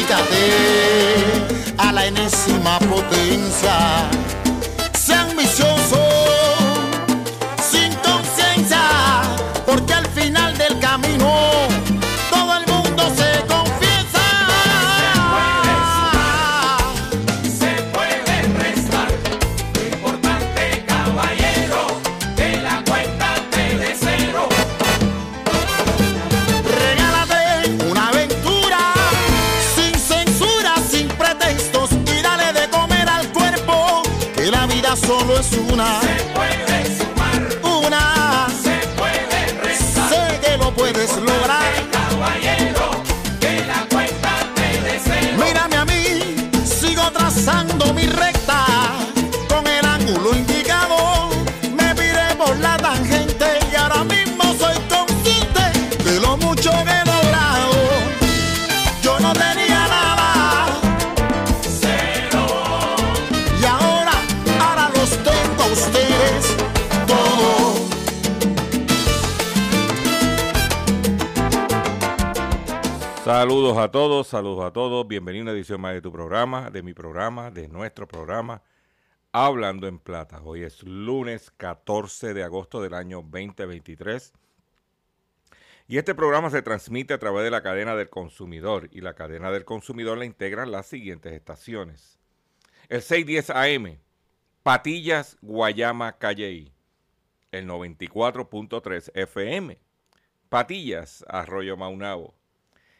Duplícate a la enésima potencia. Solo Saludos a todos, saludos a todos. Bienvenido a una edición más de tu programa, de mi programa, de nuestro programa, Hablando en Plata. Hoy es lunes 14 de agosto del año 2023. Y este programa se transmite a través de la cadena del consumidor. Y la cadena del consumidor la integran las siguientes estaciones. El 610 AM, Patillas, Guayama, Calley. El 94.3 FM, Patillas, Arroyo Maunabo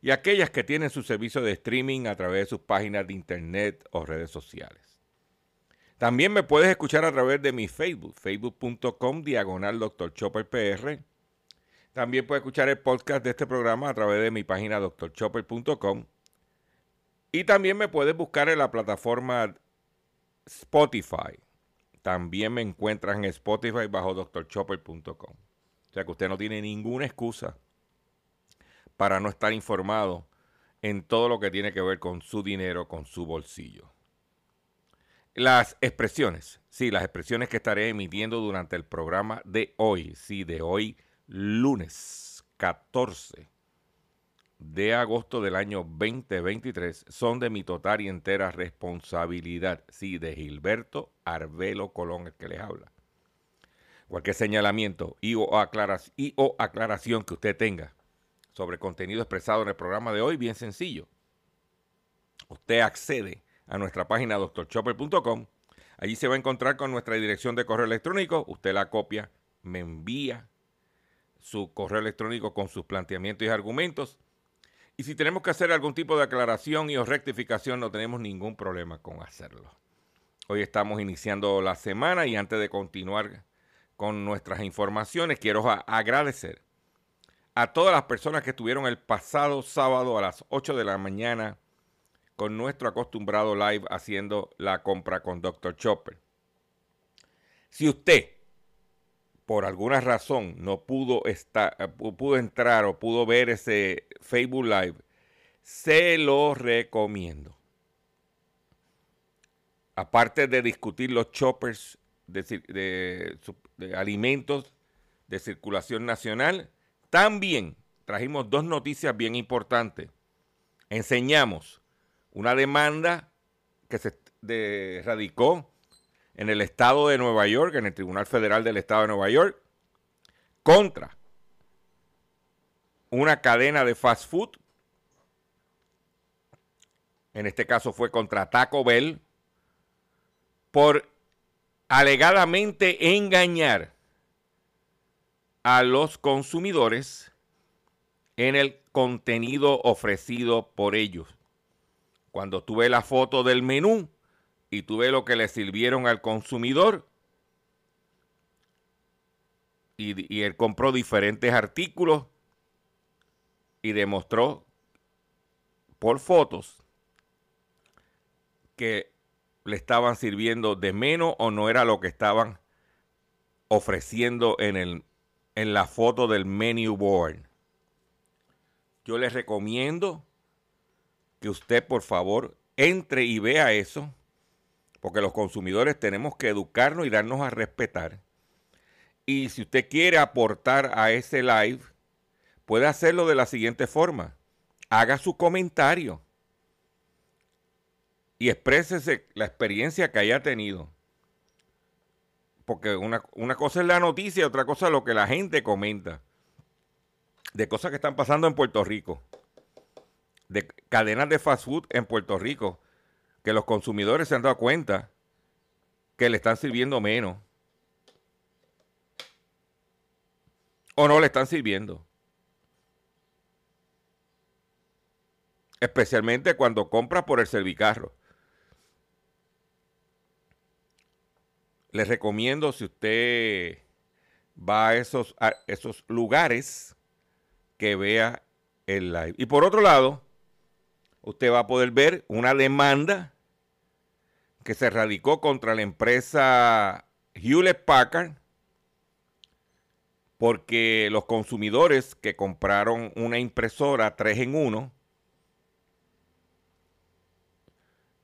y aquellas que tienen su servicio de streaming a través de sus páginas de internet o redes sociales. También me puedes escuchar a través de mi Facebook, facebook.com diagonal Dr. Chopper PR. También puedes escuchar el podcast de este programa a través de mi página drchopper.com. Y también me puedes buscar en la plataforma Spotify. También me encuentras en Spotify bajo drchopper.com. O sea que usted no tiene ninguna excusa para no estar informado en todo lo que tiene que ver con su dinero, con su bolsillo. Las expresiones, sí, las expresiones que estaré emitiendo durante el programa de hoy, sí, de hoy lunes 14 de agosto del año 2023, son de mi total y entera responsabilidad, sí, de Gilberto Arbelo Colón, el que les habla. Cualquier señalamiento y o, y o aclaración que usted tenga sobre contenido expresado en el programa de hoy, bien sencillo. Usted accede a nuestra página drchopper.com. Allí se va a encontrar con nuestra dirección de correo electrónico. Usted la copia, me envía su correo electrónico con sus planteamientos y argumentos. Y si tenemos que hacer algún tipo de aclaración y o rectificación, no tenemos ningún problema con hacerlo. Hoy estamos iniciando la semana y antes de continuar con nuestras informaciones, quiero agradecer a todas las personas que estuvieron el pasado sábado a las 8 de la mañana con nuestro acostumbrado live haciendo la compra con Dr. Chopper. Si usted, por alguna razón, no pudo, estar, eh, pudo entrar o pudo ver ese Facebook Live, se lo recomiendo. Aparte de discutir los choppers de, de alimentos de circulación nacional, también trajimos dos noticias bien importantes. Enseñamos una demanda que se radicó en el estado de Nueva York, en el Tribunal Federal del Estado de Nueva York, contra una cadena de fast food. En este caso fue contra Taco Bell por alegadamente engañar a los consumidores en el contenido ofrecido por ellos. Cuando tuve la foto del menú y tuve lo que le sirvieron al consumidor, y, y él compró diferentes artículos y demostró por fotos que le estaban sirviendo de menos o no era lo que estaban ofreciendo en el en la foto del menu board. Yo les recomiendo que usted por favor entre y vea eso, porque los consumidores tenemos que educarnos y darnos a respetar. Y si usted quiere aportar a ese live, puede hacerlo de la siguiente forma. Haga su comentario y exprésese la experiencia que haya tenido porque una, cosa es la noticia y otra cosa es lo que la gente comenta de cosas que están pasando en Puerto Rico, de cadenas de fast food en Puerto Rico, que los consumidores se han dado cuenta que le están sirviendo menos. O no le están sirviendo. Especialmente cuando compra por el servicarro. Les recomiendo si usted va a esos, esos lugares que vea el live. Y por otro lado, usted va a poder ver una demanda que se radicó contra la empresa Hewlett Packard porque los consumidores que compraron una impresora 3 en 1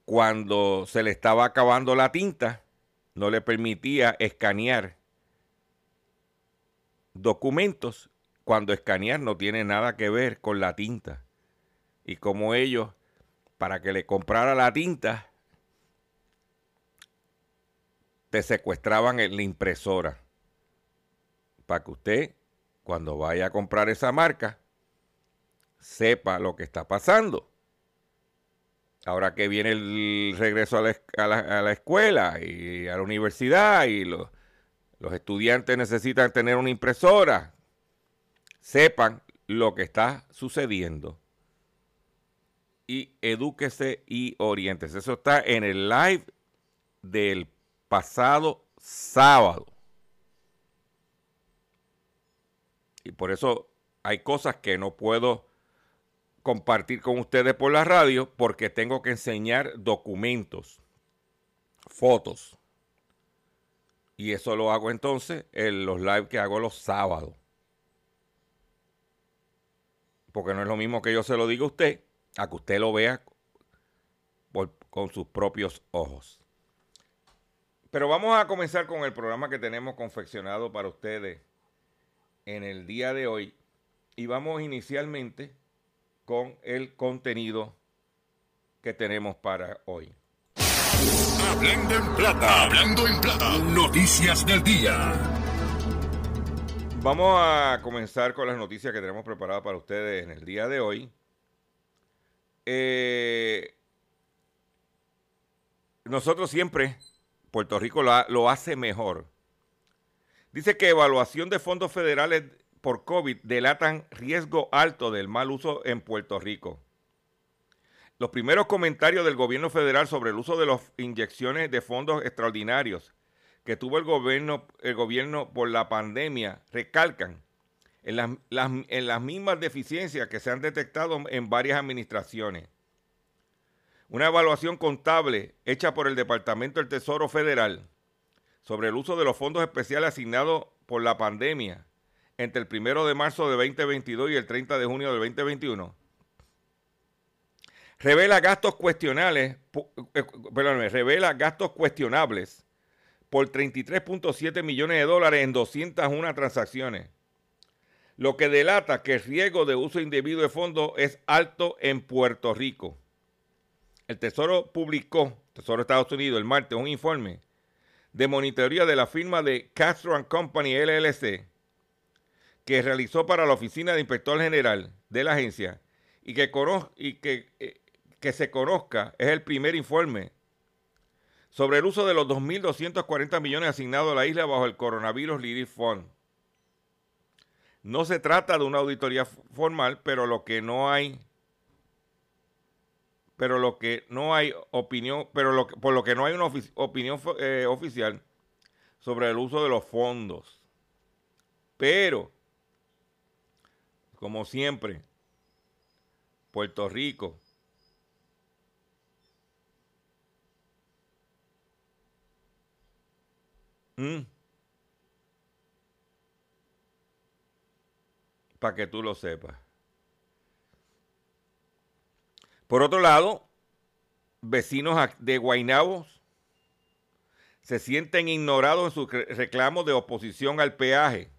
cuando se le estaba acabando la tinta no le permitía escanear documentos cuando escanear no tiene nada que ver con la tinta. Y como ellos, para que le comprara la tinta, te secuestraban en la impresora. Para que usted, cuando vaya a comprar esa marca, sepa lo que está pasando. Ahora que viene el regreso a la, escuela y a la universidad y los estudiantes necesitan tener una impresora, sepan lo que está sucediendo y edúquese y oriéntese. Eso está en el live del pasado sábado. Y por eso hay cosas que no puedo compartir con ustedes por la radio porque tengo que enseñar documentos, fotos. Y eso lo hago entonces en los live que hago los sábados. Porque no es lo mismo que yo se lo diga a usted, a que usted lo vea con sus propios ojos. Pero vamos a comenzar con el programa que tenemos confeccionado para ustedes en el día de hoy. Y vamos inicialmente con el contenido que tenemos para hoy. Hablando en plata, hablando en plata, noticias del día. Vamos a comenzar con las noticias que tenemos preparadas para ustedes en el día de hoy. Eh, nosotros siempre, Puerto Rico lo hace mejor. Dice que evaluación de fondos federales por COVID delatan riesgo alto del mal uso en Puerto Rico. Los primeros comentarios del gobierno federal sobre el uso de las inyecciones de fondos extraordinarios que tuvo el gobierno, el gobierno por la pandemia recalcan en las, las- en las mismas deficiencias que se han detectado en varias administraciones. Una evaluación contable hecha por el Departamento del Tesoro Federal sobre el uso de los fondos especiales asignados por la pandemia entre el 1 de marzo de 2022 y el 30 de junio del 2021 revela gastos cuestionables, eh, revela gastos cuestionables por 33.7 millones de dólares en 201 transacciones, lo que delata que el riesgo de uso indebido de fondos es alto en Puerto Rico. El Tesoro publicó, Tesoro de Estados Unidos, el martes, un informe de monitoría de la firma de Castro Company LLC que realizó para la Oficina de Inspector General de la agencia y que, eh, se conozca, es el primer informe sobre el uso de los 2.240 millones asignados a la isla bajo el Coronavirus Relief Fund. No se trata de una auditoría formal, pero lo que no hay, pero lo que no hay opinión, pero por lo que no hay una opinión eh, oficial sobre el uso de los fondos. Pero, como siempre, Puerto Rico Para que tú lo sepas. Por otro lado, vecinos de Guaynabo se sienten ignorados en sus re- reclamos de oposición al peaje.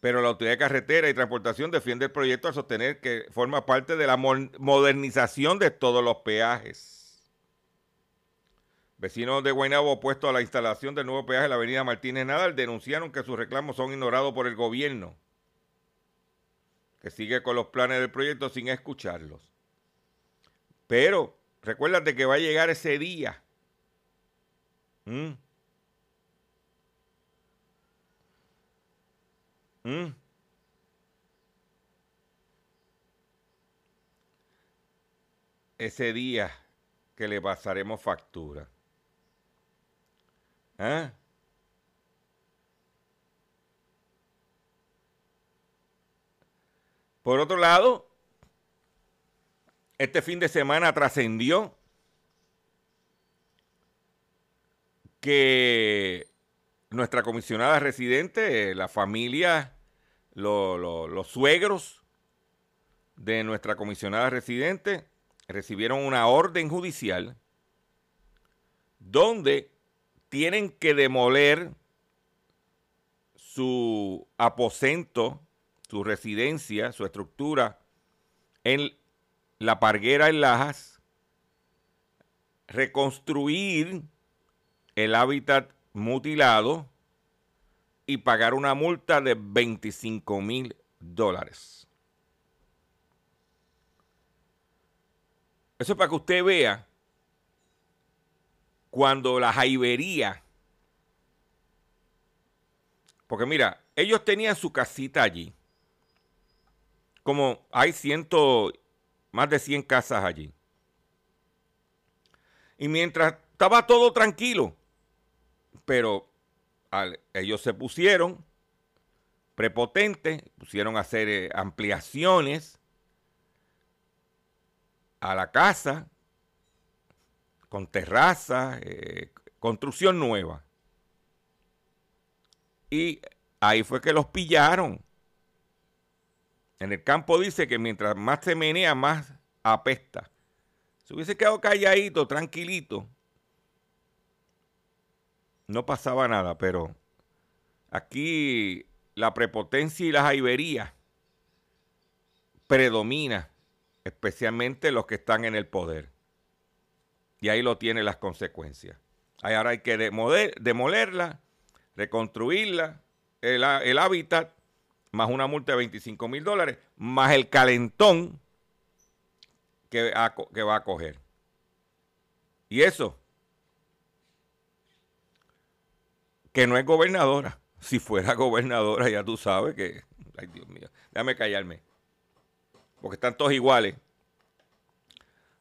Pero la Autoridad de Carretera y Transportación defiende el proyecto al sostener que forma parte de la modernización de todos los peajes. Vecinos de Guaynabo opuestos a la instalación del nuevo peaje en la avenida Martínez Nadal denunciaron que sus reclamos son ignorados por el gobierno, que sigue con los planes del proyecto sin escucharlos. Pero recuérdate que va a llegar ese día. ¿Mm? ¿Mm? Ese día que le pasaremos factura. ¿Ah? Por otro lado, este fin de semana trascendió que nuestra comisionada residente, la familia, lo- lo- los suegros de nuestra comisionada residente, recibieron una orden judicial donde tienen que demoler su aposento, su residencia, su estructura en la Parguera en Lajas, reconstruir el hábitat mutilado y pagar una multa de 25 mil dólares. Eso es para que usted vea cuando la jaibería, porque mira, ellos tenían su casita allí, como hay ciento, más de 100 casas allí. Y mientras estaba todo tranquilo, pero ellos se pusieron prepotentes, pusieron a hacer eh, ampliaciones a la casa, con terraza, eh, construcción nueva. Y ahí fue que los pillaron. En el campo dice que mientras más se menea, más apesta. Si hubiese quedado calladito, tranquilito, no pasaba nada, pero aquí la prepotencia y la jaibería predomina, especialmente los que están en el poder. Y ahí lo tienen las consecuencias. Ahora hay que demoler- demolerla, reconstruirla, el, há- el hábitat, más una multa de 25 mil dólares, más el calentón que, que va a coger. Y eso, que no es gobernadora. Si fuera gobernadora, ya tú sabes que. Ay, Dios mío. Déjame callarme. Porque están todos iguales.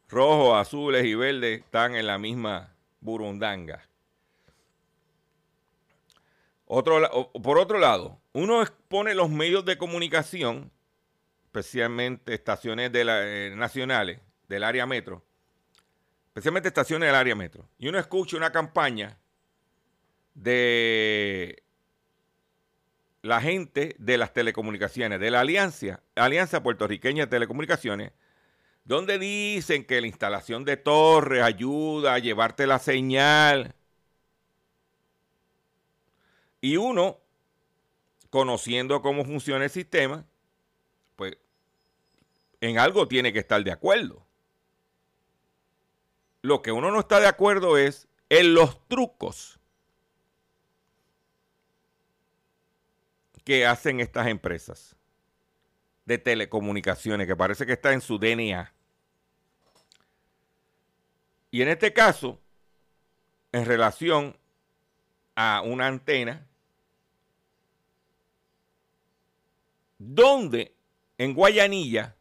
Rojos, azules y verdes están en la misma burundanga. Otro, por otro lado, uno expone los medios de comunicación, especialmente estaciones de la- eh, nacionales del área metro, especialmente estaciones del área metro, y uno escucha una campaña de la gente de las telecomunicaciones, de la Alianza, Alianza Puertorriqueña de Telecomunicaciones, donde dicen que la instalación de torres ayuda a llevarte la señal. Y uno, conociendo cómo funciona el sistema, pues en algo tiene que estar de acuerdo. Lo que uno no está de acuerdo es en los trucos que hacen estas empresas de telecomunicaciones, que parece que está en su DNA. Y en este caso, en relación a una antena, donde en Guayanilla,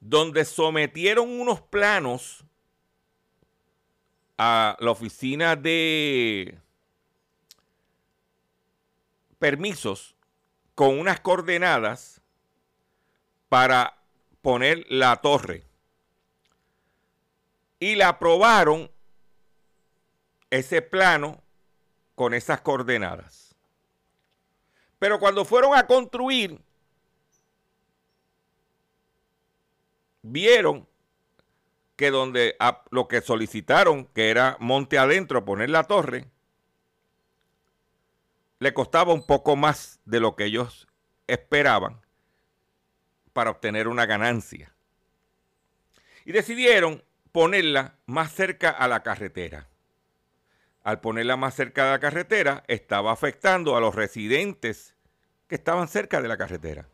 donde sometieron unos planos a la oficina de permisos con unas coordenadas para poner la torre. Y la aprobaron ese plano con esas coordenadas. Pero cuando fueron a construir, vieron que donde lo que solicitaron, que era monte adentro, poner la torre, le costaba un poco más de lo que ellos esperaban para obtener una ganancia. Y decidieron ponerla más cerca a la carretera. Al ponerla más cerca de la carretera, estaba afectando a los residentes que estaban cerca de la carretera.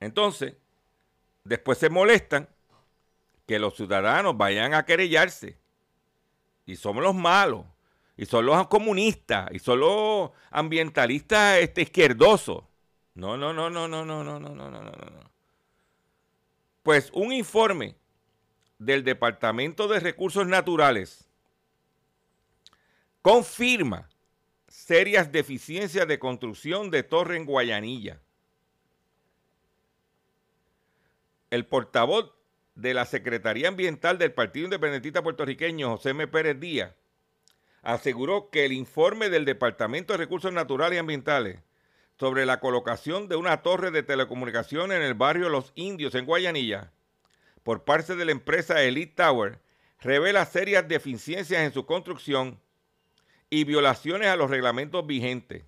Entonces, después se molestan que los ciudadanos vayan a querellarse. Y somos los malos. Y son los comunistas. Y son los ambientalistas este, izquierdosos. No, no, no, no, no, no, no, no, no, no, no, no. Pues un informe del Departamento de Recursos Naturales confirma serias deficiencias de construcción de torre en Guayanilla. El portavoz de la Secretaría Ambiental del Partido Independentista Puertorriqueño, José M. Pérez Díaz, aseguró que el informe del Departamento de Recursos Naturales y Ambientales sobre la colocación de una torre de telecomunicaciones en el barrio Los Indios en Guayanilla por parte de la empresa Elite Tower revela serias deficiencias en su construcción y violaciones a los reglamentos vigentes.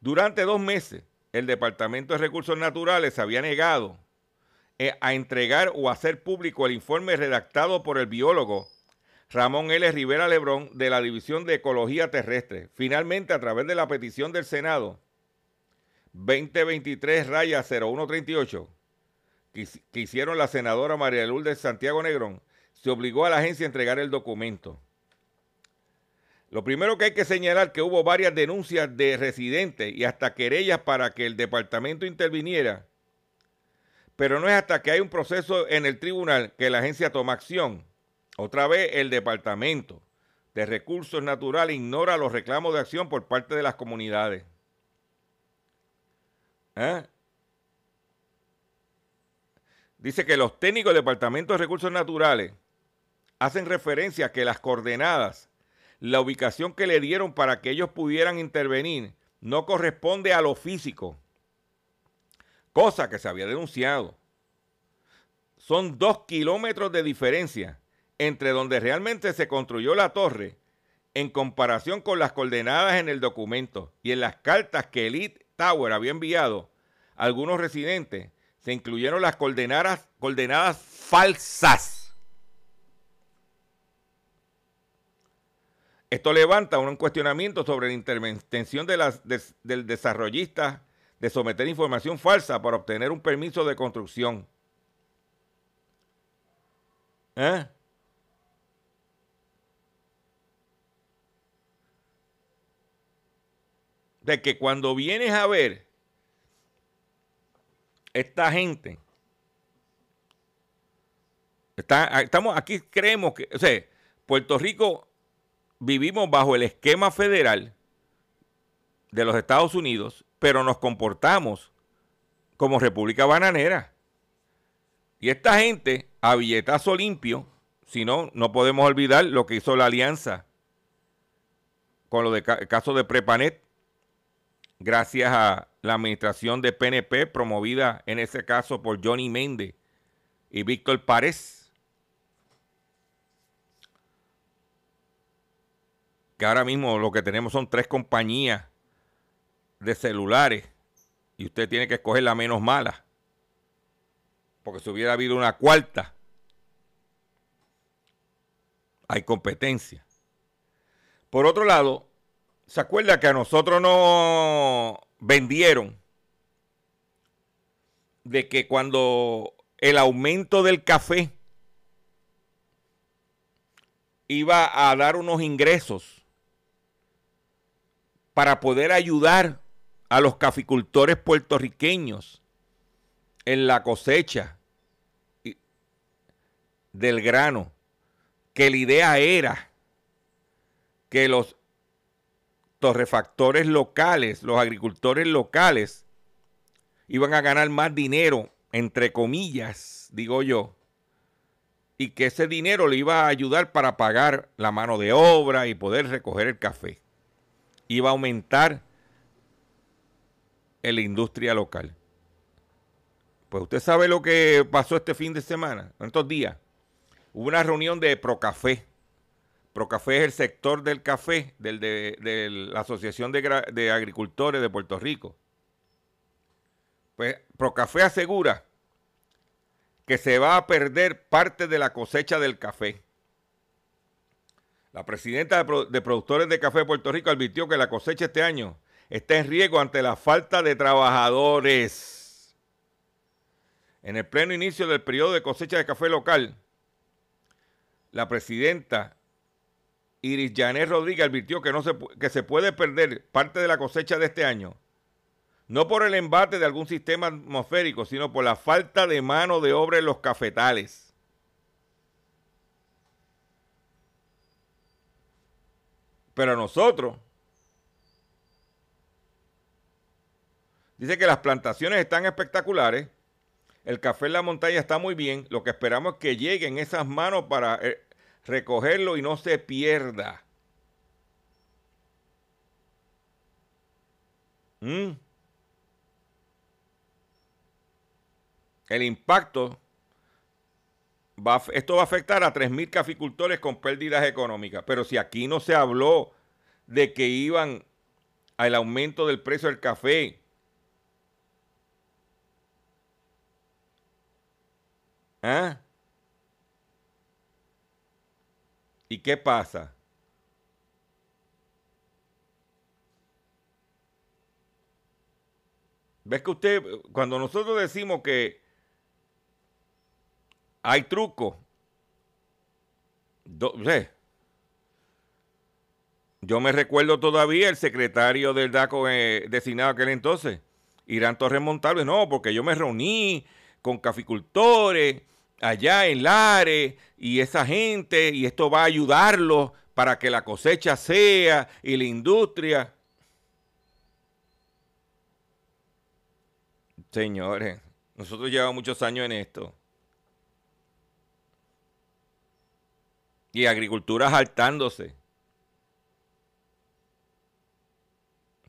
Durante dos meses, el Departamento de Recursos Naturales había negado eh, a entregar o hacer público el informe redactado por el biólogo Ramón L. Rivera Lebrón de la División de Ecología Terrestre. Finalmente, a través de la petición del Senado 2023 raya 0138 que, hic- que hicieron la senadora María Lourdes Santiago Negrón, se obligó a la agencia a entregar el documento. Lo primero que hay que señalar que hubo varias denuncias de residentes y hasta querellas para que el departamento interviniera, pero no es hasta que hay un proceso en el tribunal que la agencia toma acción. Otra vez el departamento de recursos naturales ignora los reclamos de acción por parte de las comunidades. ¿Eh? Dice que los técnicos del Departamento de Recursos Naturales hacen referencia a que las coordenadas, la ubicación que le dieron para que ellos pudieran intervenir, no corresponde a lo físico, cosa que se había denunciado. Son dos kilómetros de diferencia entre donde realmente se construyó la torre en comparación con las coordenadas en el documento y en las cartas que Elite Tower había enviado a algunos residentes, se incluyeron las coordenadas, falsas. Esto levanta un cuestionamiento sobre la intervención de del desarrollista de someter información falsa para obtener un permiso de construcción. ¿Eh? Que cuando vienes a ver esta gente, está, estamos aquí, creemos que, o sea, Puerto Rico vivimos bajo el esquema federal de los Estados Unidos, pero nos comportamos como República Bananera. Y esta gente, a billetazo limpio, si no, no podemos olvidar lo que hizo la alianza con lo de caso de Prepanet, gracias a la administración de PNP promovida en ese caso por Johnny Méndez y Víctor Párez, que ahora mismo lo que tenemos son tres compañías de celulares y usted tiene que escoger la menos mala, porque si hubiera habido una cuarta, hay competencia. Por otro lado, ¿se acuerda que a nosotros nos vendieron de que cuando el aumento del café iba a dar unos ingresos para poder ayudar a los caficultores puertorriqueños en la cosecha del grano, que la idea era que los torrefactores locales, los agricultores locales, iban a ganar más dinero, entre comillas, digo yo, y que ese dinero le iba a ayudar para pagar la mano de obra y poder recoger el café. Iba a aumentar en la industria local. Pues usted sabe lo que pasó este fin de semana, en estos días. Hubo una reunión de Procafé Procafé es el sector del café de, la Asociación de, Agricultores de Puerto Rico. Pues Procafé asegura que se va a perder parte de la cosecha del café. La presidenta de, Productores de Café de Puerto Rico advirtió que la cosecha este año está en riesgo ante la falta de trabajadores. En el pleno inicio del periodo de cosecha de café local, la presidenta Iris Janet Rodríguez advirtió que, no se, que se puede perder parte de la cosecha de este año, no por el embate de algún sistema atmosférico, sino por la falta de mano de obra en los cafetales. Pero nosotros, dice que las plantaciones están espectaculares, el café en la montaña está muy bien, lo que esperamos es que lleguen esas manos para eh, recogerlo y no se pierda. ¿Mm? El impacto, va, esto va a afectar a 3.000 caficultores con pérdidas económicas. Pero si aquí no se habló de que iban al aumento del precio del café, ¿Ah? ¿Y qué pasa? ¿Ves que usted, cuando nosotros decimos que hay truco, yo me recuerdo todavía el secretario del DACO eh, designado aquel entonces, Irán Torres Montalvo, no, porque yo me reuní con caficultores allá en Lares y esa gente y esto va a ayudarlos para que la cosecha sea y la industria. Señores, nosotros llevamos muchos años en esto. Y agricultura saltándose.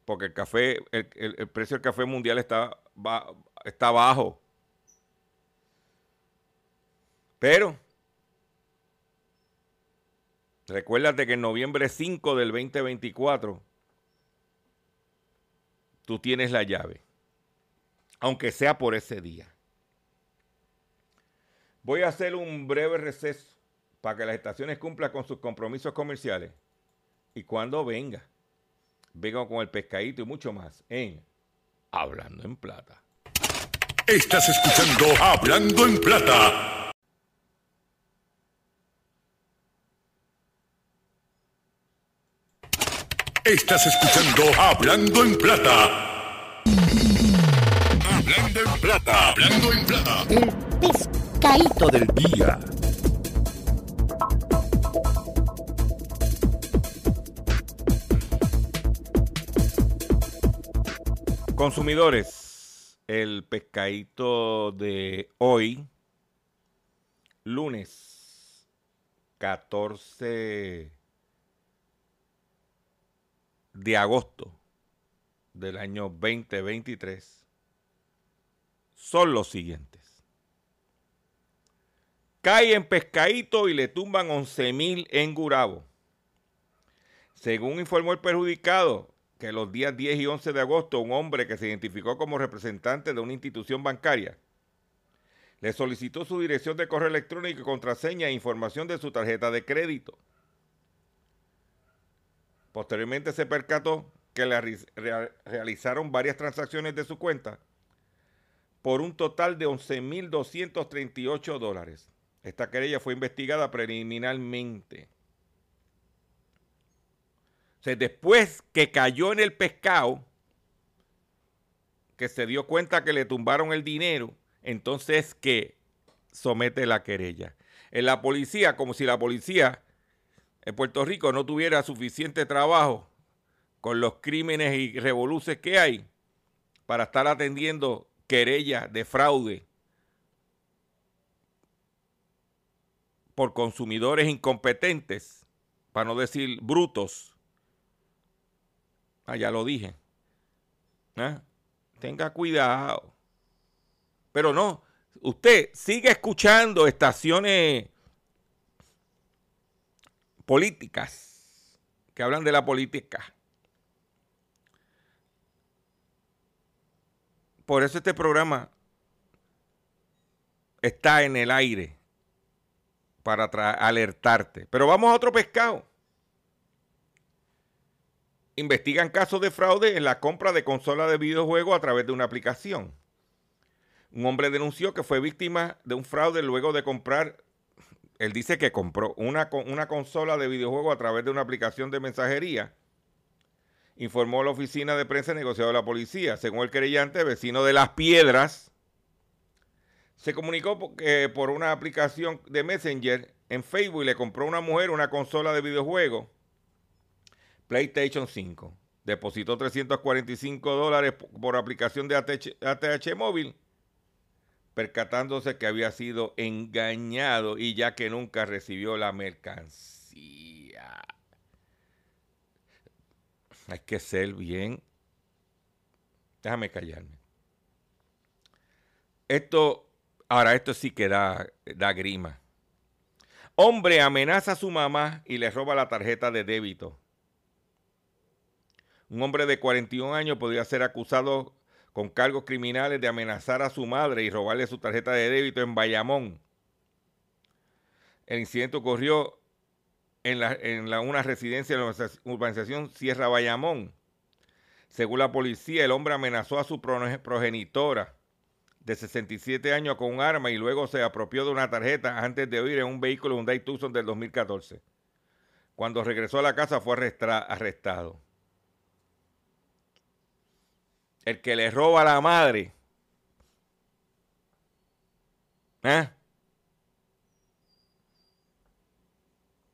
Porque el café, el, precio del café mundial está, está bajo. Pero, recuérdate que en noviembre 5 del 2024, tú tienes la llave, aunque sea por ese día. Voy a hacer un breve receso para que las estaciones cumplan con sus compromisos comerciales. Y cuando venga, venga con el pescadito y mucho más en Hablando en Plata. Estás escuchando Hablando en Plata. Estás escuchando Hablando en Plata. Hablando en Plata, hablando en Plata. El pescadito del día. Consumidores, el pescadito de hoy, lunes 14 de agosto del año 2023, son los siguientes. Cae en pescadito y le tumban 11 mil en Gurabo. Según informó el perjudicado, que los días 10 y 11 de agosto un hombre que se identificó como representante de una institución bancaria le solicitó su dirección de correo electrónico, contraseña e información de su tarjeta de crédito. Posteriormente se percató que le realizaron varias transacciones de su cuenta por un total de 11.238 dólares. Esta querella fue investigada preliminarmente después que cayó en el pescado, que se dio cuenta que le tumbaron el dinero, entonces que somete la querella. En la policía, como si la policía en Puerto Rico no tuviera suficiente trabajo con los crímenes y revoluciones que hay para estar atendiendo querellas de fraude por consumidores incompetentes, para no decir brutos, Ah, ya lo dije. ¿Ah? Tenga cuidado. Pero no, usted sigue escuchando estaciones políticas que hablan de la política. Por eso este programa está en el aire para alertarte. Pero vamos a otro pescado investigan casos de fraude en la compra de consolas de videojuegos a través de una aplicación. Un hombre denunció que fue víctima de un fraude luego de comprar, él dice que compró una, consola de videojuegos a través de una aplicación de mensajería. Informó la oficina de prensa negociado de la policía. Según el creyente, vecino de Las Piedras, se comunicó por una aplicación de Messenger en Facebook y le compró a una mujer una consola de videojuegos PlayStation 5. Depositó 345 dólares por aplicación de ATH, móvil, percatándose que había sido engañado y ya que nunca recibió la mercancía. Hay que ser bien. Déjame callarme. Esto, ahora esto sí que da, da grima. Hombre amenaza a su mamá y le roba la tarjeta de débito. Un hombre de 41 años podría ser acusado con cargos criminales de amenazar a su madre y robarle su tarjeta de débito en Bayamón. El incidente ocurrió en, una residencia de la urbanización Sierra Bayamón. Según la policía, el hombre amenazó a su progenitora de 67 años con un arma y luego se apropió de una tarjeta antes de huir en un vehículo Hyundai Tucson del 2014. Cuando regresó a la casa fue arrestado el que le roba a la madre, ¿eh?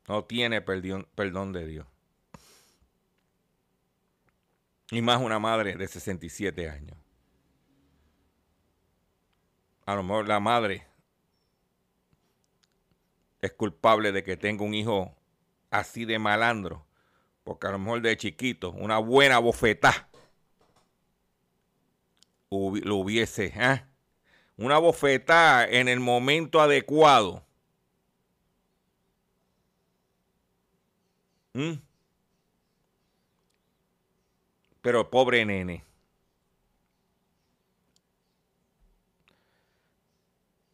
no tiene perdón, perdón de Dios. Y más una madre de 67 años. A lo mejor la madre es culpable de que tenga un hijo así de malandro. Porque a lo mejor de chiquito, una buena bofetada lo hubiese, ¿eh? una bofetada en el momento adecuado. ¿Mm? Pero pobre nene.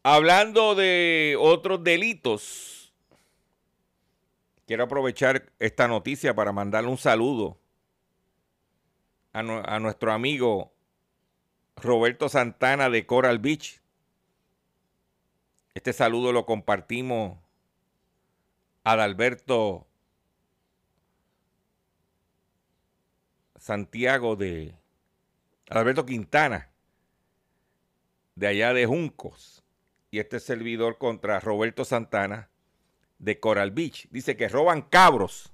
Hablando de otros delitos, quiero aprovechar esta noticia para mandarle un saludo a, a nuestro amigo Roberto Santana de Coral Beach. Este saludo lo compartimos a Adalberto Santiago de Adalberto Quintana de allá de Juncos y este servidor contra Roberto Santana de Coral Beach. Dice que roban cabros.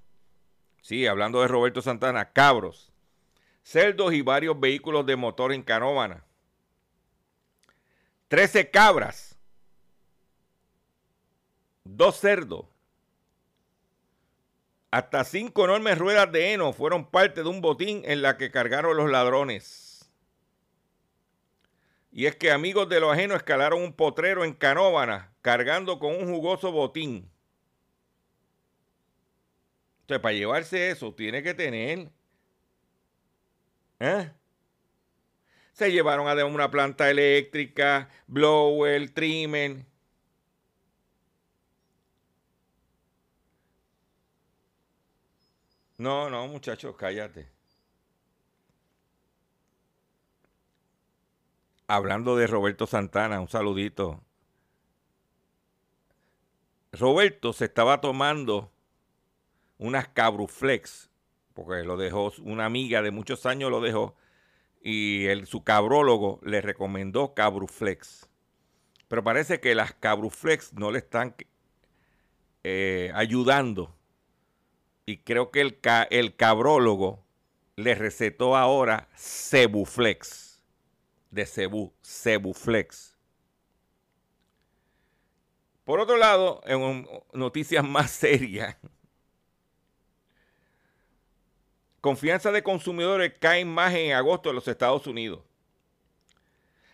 Sí, hablando de Roberto Santana, cabros. Cerdos y varios vehículos de motor en Canóvana. 13 cabras, dos cerdos, hasta cinco enormes ruedas de heno fueron parte de un botín en la que cargaron los ladrones. Y es que amigos de lo ajeno escalaron un potrero en Canóvana cargando con un jugoso botín. Entonces, para llevarse eso, tiene que tener. ¿Eh? Se llevaron a una planta eléctrica, blower, trimmer. No, no, muchachos, cállate. Hablando de Roberto Santana, un saludito. Roberto se estaba tomando unas cabruflex, porque lo dejó, una amiga de muchos años lo dejó, y el, su cabrólogo le recomendó cabruflex. Pero parece que las cabruflex no le están eh, ayudando y creo que el, el cabrólogo le recetó ahora Cebuflex, de Cebu, Cebuflex. Por otro lado, en noticias más serias, confianza de consumidores cae más en agosto en los Estados Unidos.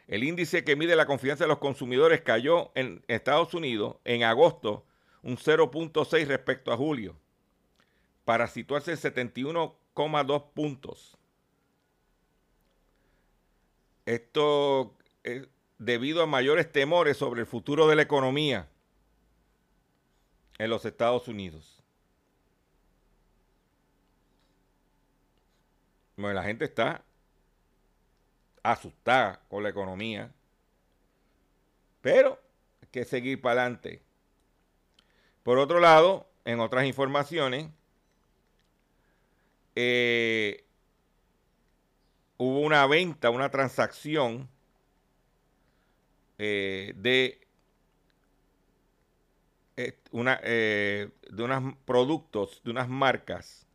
El índice que mide la confianza de los consumidores cayó en Estados Unidos en agosto un 0.6 respecto a julio para situarse en 71,2 puntos. Esto es debido a mayores temores sobre el futuro de la economía en los Estados Unidos. Bueno, la gente está asustada con la economía, pero hay que seguir para adelante. Por otro lado, en otras informaciones, eh, hubo una venta, una transacción eh, de, eh, una, de unos productos, de unas marcas.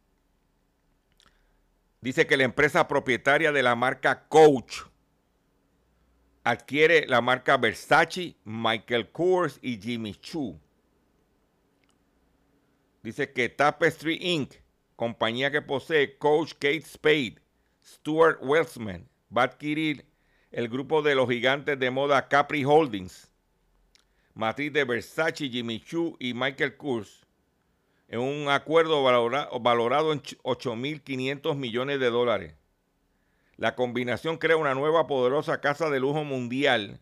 Dice que la empresa propietaria de la marca Coach adquiere la marca Versace, Michael Kors y Jimmy Choo. Dice que Tapestry Inc compañía que posee Coach Kate Spade, Stuart Welsman, va a adquirir el grupo de los gigantes de moda Capri Holdings, matriz de Versace, Jimmy Choo y Michael Kors, en un acuerdo valorado en 8.500 millones de dólares. La combinación crea una nueva poderosa casa de lujo mundial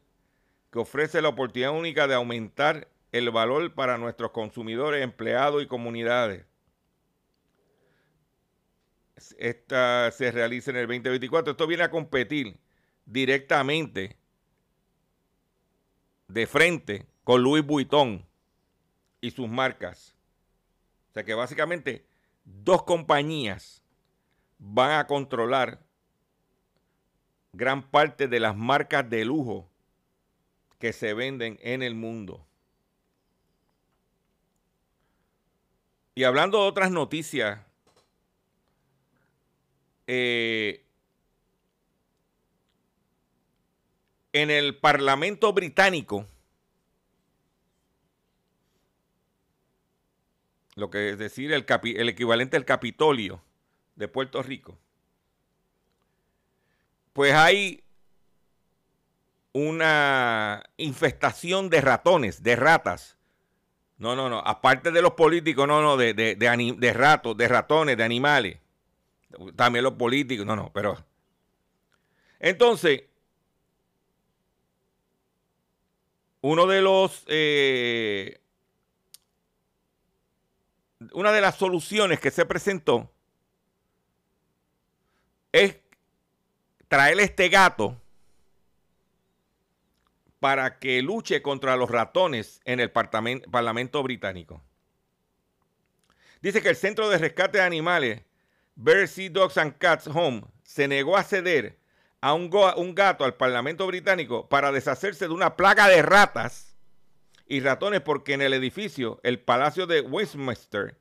que ofrece la oportunidad única de aumentar el valor para nuestros consumidores, empleados y comunidades esta se realiza en el 2024. Esto viene a competir directamente de frente con Louis Vuitton y sus marcas. O sea que básicamente dos compañías van a controlar gran parte de las marcas de lujo que se venden en el mundo. Y hablando de otras noticias eh, en el Parlamento británico, lo que es decir, el, el equivalente al Capitolio de Puerto Rico, pues hay una infestación de ratones, de ratas. No, no, no. Aparte de los políticos, no, no, de, de, de ratos, de ratones, de animales. También los políticos, no, no, pero... Entonces, uno de los... Eh, una de las soluciones que se presentó es traer este gato para que luche contra los ratones en el Parlamento británico. Dice que el Centro de Rescate de Animales Sea Dogs and Cats Home se negó a ceder a un, gato al Parlamento británico para deshacerse de una plaga de ratas y ratones porque en el edificio, el Palacio de Westminster,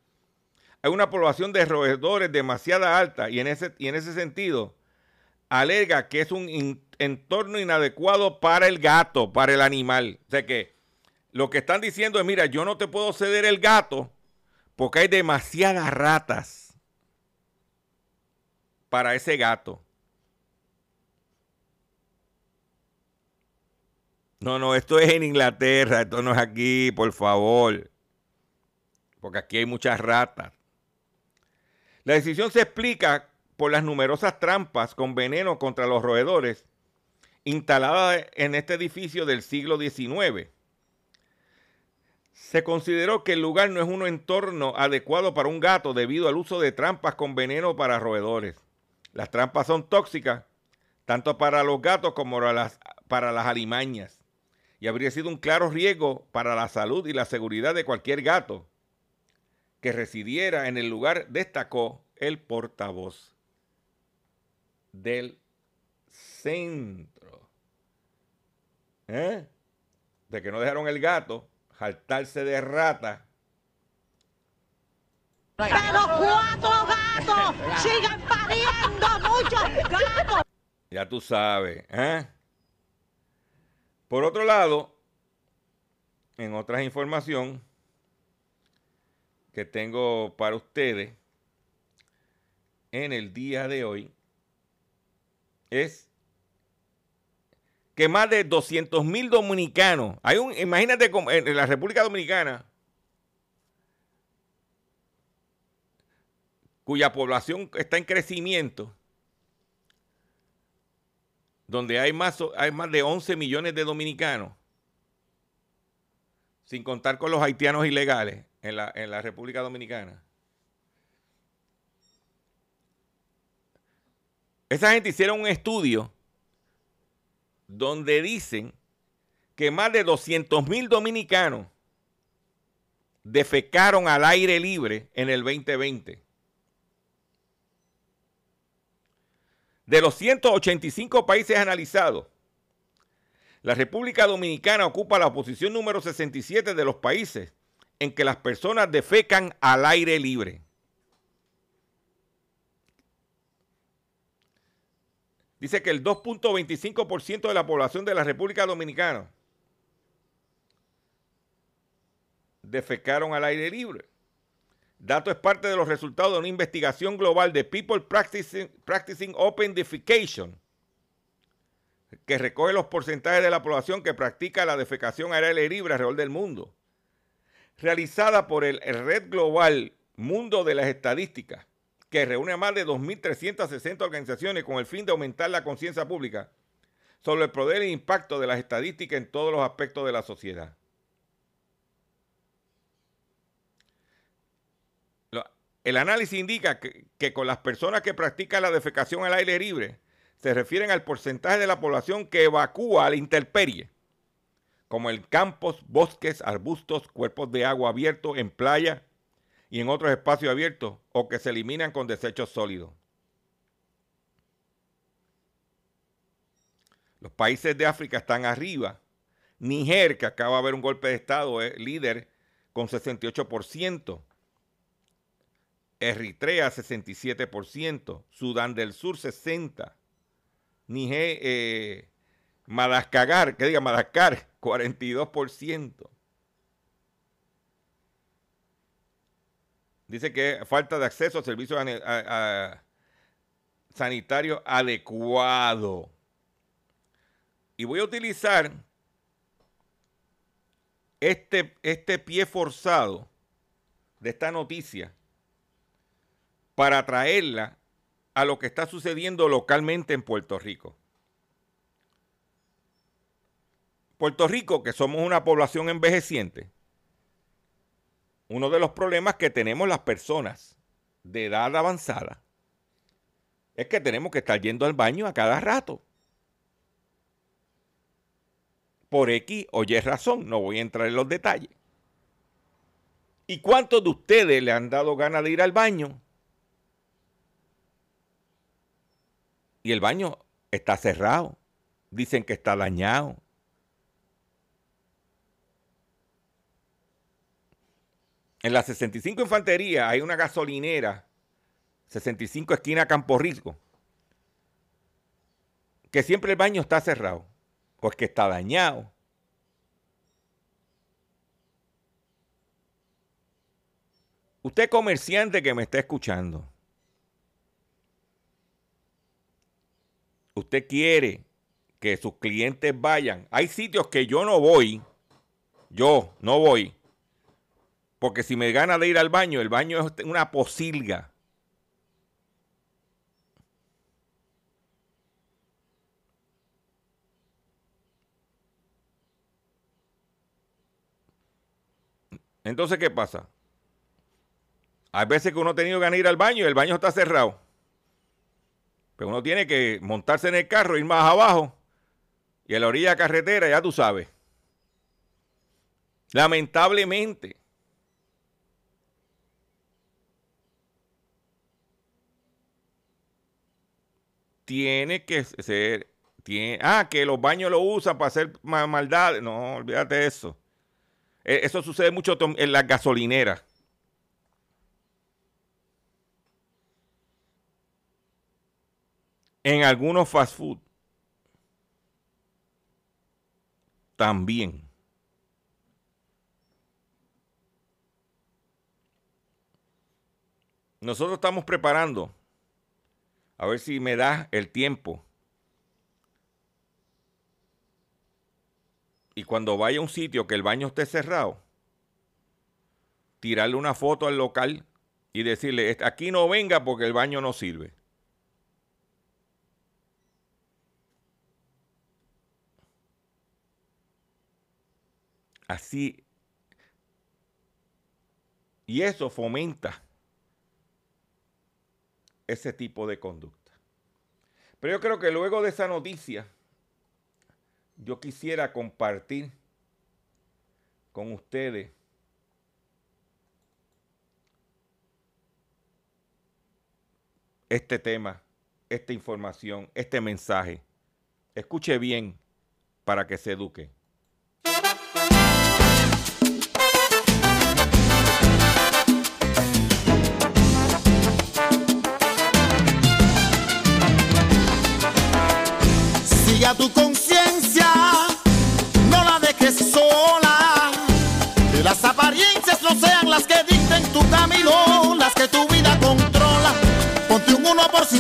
hay una población de roedores demasiado alta y en ese, y en ese sentido alega que es un entorno inadecuado para el gato, para el animal. O sea que lo que están diciendo es, mira, yo no te puedo ceder el gato porque hay demasiadas ratas para ese gato. No, no, esto es en Inglaterra, esto no es aquí, por favor. Porque aquí hay muchas ratas. La decisión se explica por las numerosas trampas con veneno contra los roedores instaladas en este edificio del siglo XIX. Se consideró que el lugar no es un entorno adecuado para un gato debido al uso de trampas con veneno para roedores. Las trampas son tóxicas tanto para los gatos como para las, para las alimañas y habría sido un claro riesgo para la salud y la seguridad de cualquier gato que residiera en el lugar, destacó el portavoz del centro. ¿Eh? De que no dejaron el gato jaltarse de rata. Pero cuatro gatos sigan pariendo muchos gatos. Ya tú sabes. ¿eh? Por otro lado, en otras información que tengo para ustedes en el día de hoy, es que más de 200 mil dominicanos, hay un, imagínate en la República Dominicana, cuya población está en crecimiento, donde hay más, hay más de 11 millones de dominicanos, sin contar con los haitianos ilegales en la, en la República Dominicana. Esa gente hicieron un estudio donde dicen que más de 200 mil dominicanos defecaron al aire libre en el 2020. De los 185 países analizados, la República Dominicana ocupa la posición número 67 de los países en que las personas defecan al aire libre. Dice que el 2.25% de la población de la República Dominicana defecaron al aire libre. Dato es parte de los resultados de una investigación global de People Practicing, Practicing Open Defecation, que recoge los porcentajes de la población que practica la defecación aire libre alrededor del mundo. Realizada por el Red Global Mundo de las Estadísticas, que reúne a más de 2.360 organizaciones con el fin de aumentar la conciencia pública sobre el poder e impacto de las estadísticas en todos los aspectos de la sociedad. El análisis indica que, con las personas que practican la defecación al aire libre se refieren al porcentaje de la población que evacúa a la intemperie, como en campos, bosques, arbustos, cuerpos de agua abiertos, en playa y en otros espacios abiertos, o que se eliminan con desechos sólidos. Los países de África están arriba. Niger, que acaba de haber un golpe de Estado, es líder con 68%. Eritrea 67%, Sudán del Sur 60%, Niger, eh, Madagascar, que diga Madagascar 42%. Dice que falta de acceso a servicios sanitarios adecuados. Y voy a utilizar este, este pie forzado de esta noticia para traerla a lo que está sucediendo localmente en Puerto Rico. Puerto Rico, que somos una población envejeciente, uno de los problemas que tenemos las personas de edad avanzada es que tenemos que estar yendo al baño a cada rato. Por X o Y razón, no voy a entrar en los detalles. ¿Y cuántos de ustedes le han dado ganas de ir al baño? Y el baño está cerrado. Dicen que está dañado. En la 65 Infantería hay una gasolinera, 65 esquina Campo Rico, que siempre el baño está cerrado, o es que está dañado. Usted comerciante que me está escuchando, usted quiere que sus clientes vayan. Hay sitios que yo no voy, yo no voy, porque si me gana de ir al baño, el baño es una posilga. Entonces, ¿qué pasa? Hay veces que uno ha tenido ganas de ir al baño y el baño está cerrado. Pero uno tiene que montarse en el carro, ir más abajo y a la orilla de carretera, ya tú sabes. Lamentablemente. Tiene que ser. Tiene, ah, que los baños lo usan para hacer maldades. No, olvídate de eso. E, eso sucede mucho en las gasolineras. En algunos fast food. También. Nosotros estamos preparando. A ver si me da el tiempo y cuando vaya a un sitio que el baño esté cerrado, tirarle una foto al local y decirle, aquí no venga porque el baño no sirve. Así. Y eso fomenta ese tipo de conducta. Pero yo creo que luego de esa noticia, yo quisiera compartir con ustedes este tema, esta información, este mensaje. Escuche bien para que se eduque.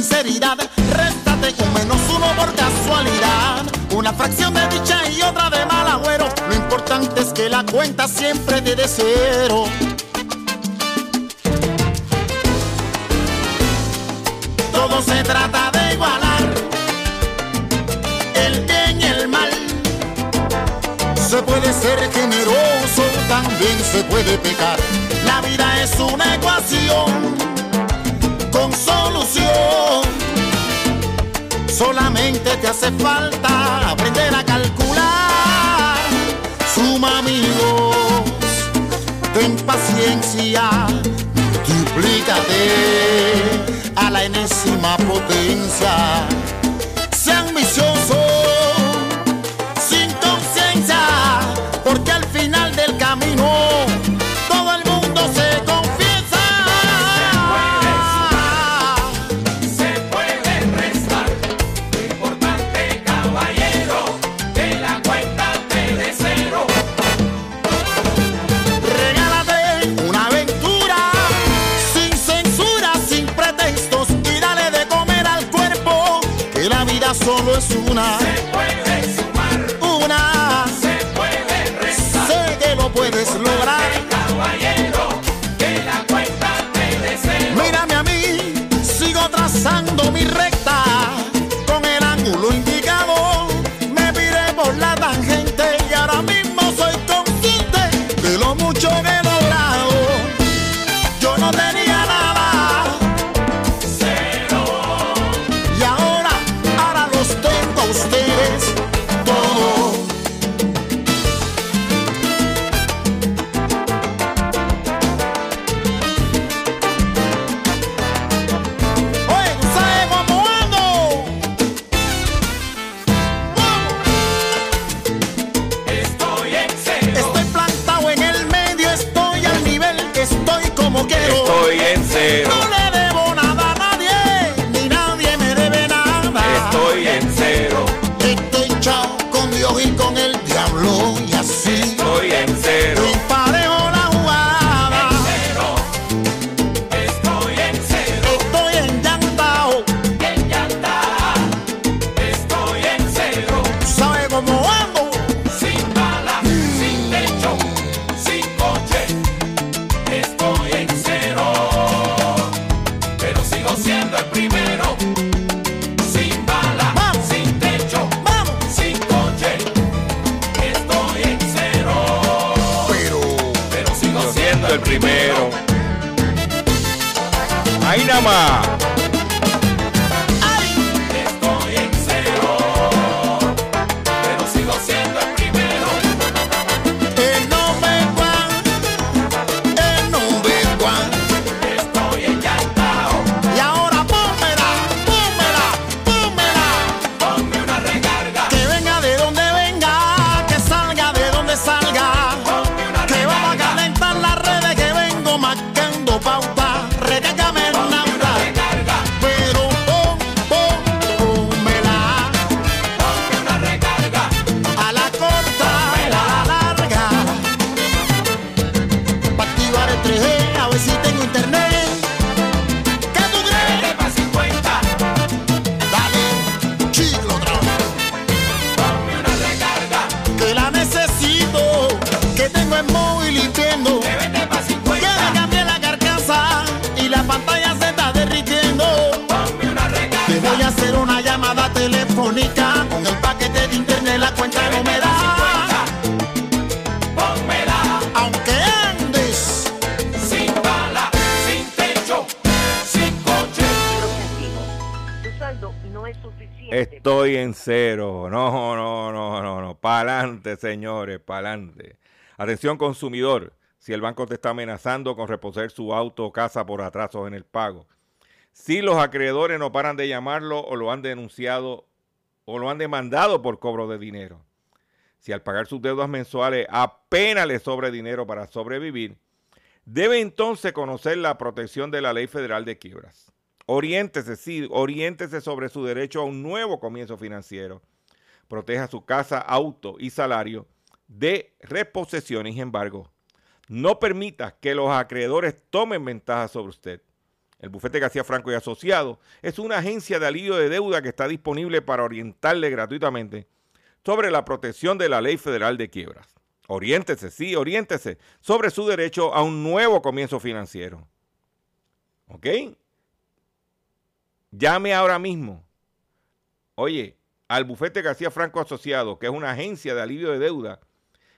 Sinceridad, réstate un menos uno por casualidad. Una fracción de dicha y otra de mal agüero. Lo importante es que la cuenta siempre te dé cero. Todo se trata de igualar el bien y el mal. Se puede ser generoso, también se puede pecar. La vida es una ecuación con solución. Solamente te hace falta aprender a calcular. Suma amigos, ten paciencia, multiplícate a la enésima potencia. tonight Estoy en cero. No, no, no, no, no. Pa'lante, señores, pa'lante. Atención consumidor. Si el banco te está amenazando con reposer su auto o casa por atrasos en el pago. Si los acreedores no paran de llamarlo o lo han denunciado o lo han demandado por cobro de dinero. Si al pagar sus deudas mensuales apenas le sobre dinero para sobrevivir, debe entonces conocer la protección de la ley federal de quiebras. Oriéntese, sí, oriéntese sobre su derecho a un nuevo comienzo financiero. Proteja su casa, auto y salario de reposesiones y embargo. No permita que los acreedores tomen ventaja sobre usted. El bufete García Franco y Asociado es una agencia de alivio de deuda que está disponible para orientarle gratuitamente sobre la protección de la ley federal de quiebras. Oriéntese, sí, oriéntese sobre su derecho a un nuevo comienzo financiero. ¿Ok? Llame ahora mismo. Oye, al bufete García Franco Asociado, que es una agencia de alivio de deuda,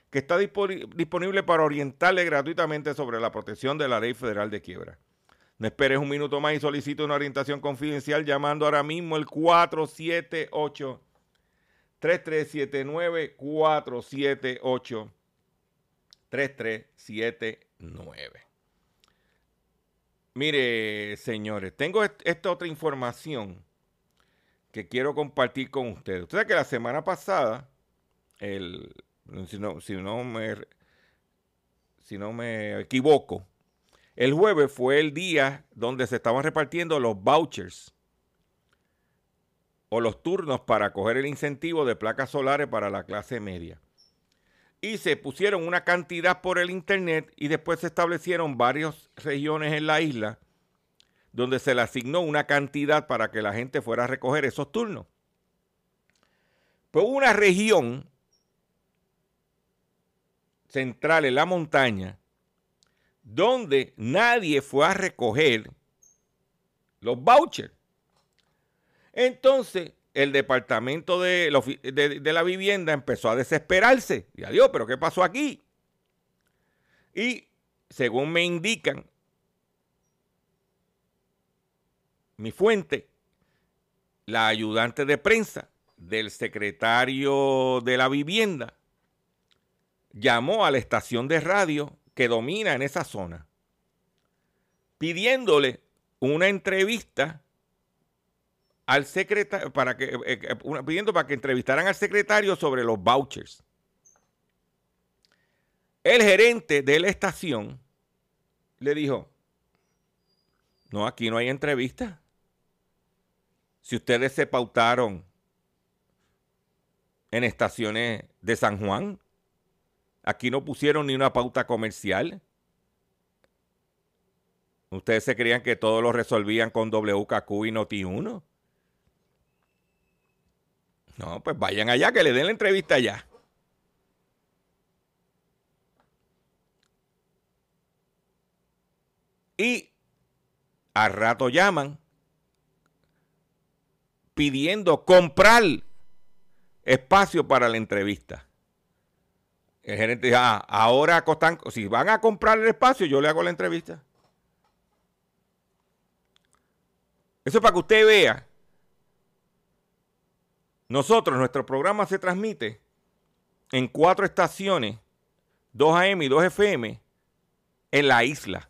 que está disponi- disponible para orientarle gratuitamente sobre la protección de la ley federal de quiebra. No esperes un minuto más y solicite una orientación confidencial llamando ahora mismo el 478 3379 478 3379. Mire, señores, tengo est- esta otra información que quiero compartir con ustedes. Usted sabe que la semana pasada, el, si, no, si, no me, si no me equivoco, el jueves fue el día donde se estaban repartiendo los vouchers o los turnos para coger el incentivo de placas solares para la clase media. Y se pusieron una cantidad por el internet y después se establecieron varias regiones en la isla donde se le asignó una cantidad para que la gente fuera a recoger esos turnos. Hubo una región central en la montaña donde nadie fue a recoger los vouchers. Entonces, el departamento de, la vivienda empezó a desesperarse. Y adiós, pero ¿qué pasó aquí? Y según me indican mi fuente, la ayudante de prensa del secretario de la vivienda llamó a la estación de radio que domina en esa zona, pidiéndole una entrevista al secretario para que eh, eh, pidiendo para que entrevistaran al secretario sobre los vouchers. El gerente de la estación le dijo: No, aquí no hay entrevista. Si ustedes se pautaron en estaciones de San Juan, aquí no pusieron ni una pauta comercial. Ustedes se creían que todo lo resolvían con WKQ y Noti1. No, pues vayan allá, que le den la entrevista allá. Y a rato llaman pidiendo comprar espacio para la entrevista. El gerente dijo, ah, ahora costan, si van a comprar el espacio, yo le hago la entrevista. Eso es para que usted vea. Nosotros, nuestro programa se transmite en cuatro estaciones, 2 AM y 2 FM, en la isla.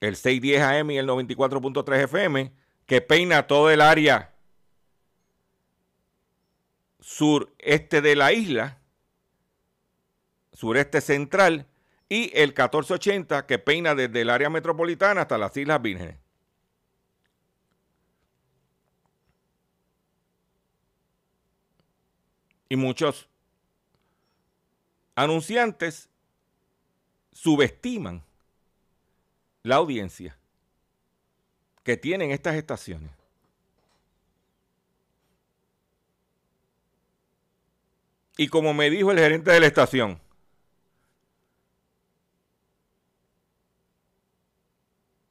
El 610 AM y el 94.3 FM, que peina todo el área sureste de la isla, sureste central, y el 1480 que peina desde el área metropolitana hasta las Islas Vírgenes. Y muchos anunciantes subestiman la audiencia que tienen estas estaciones. Y como me dijo el gerente de la estación,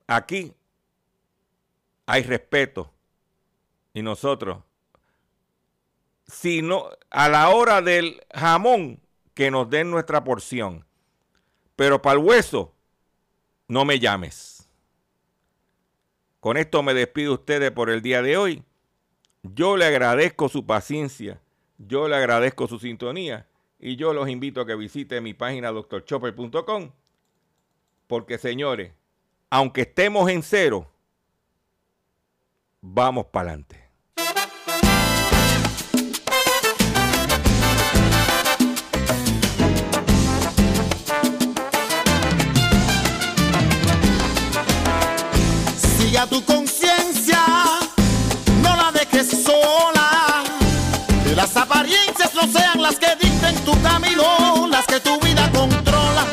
aquí hay respeto y nosotros, si no, a la hora del jamón, que nos den nuestra porción, pero para el hueso, no me llames. Con esto me despido ustedes por el día de hoy. Yo le agradezco su paciencia, yo le agradezco su sintonía y yo los invito a que visiten mi página doctorchopper.com porque señores, aunque estemos en cero, vamos para adelante. Las apariencias no sean las que dicten tu camino, las que tu vida controla.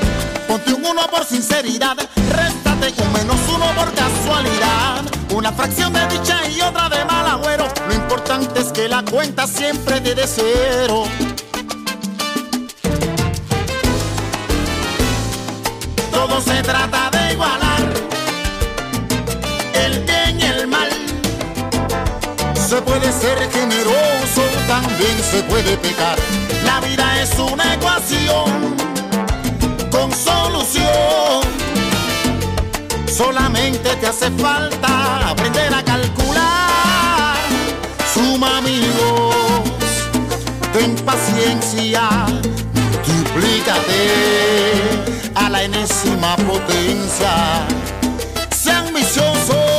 Ponte un uno por sinceridad, réstate un menos uno por casualidad. Una fracción de dicha y otra de mal agüero. Lo importante es que la cuenta siempre te de cero. Todo se trata de igualar el bien y el mal. Se puede ser generoso, también se puede pecar. La vida es una ecuación con solución. Solamente te hace falta aprender a calcular. Suma amigos, ten paciencia, duplícate a la enésima potencia. Sean ambiciosos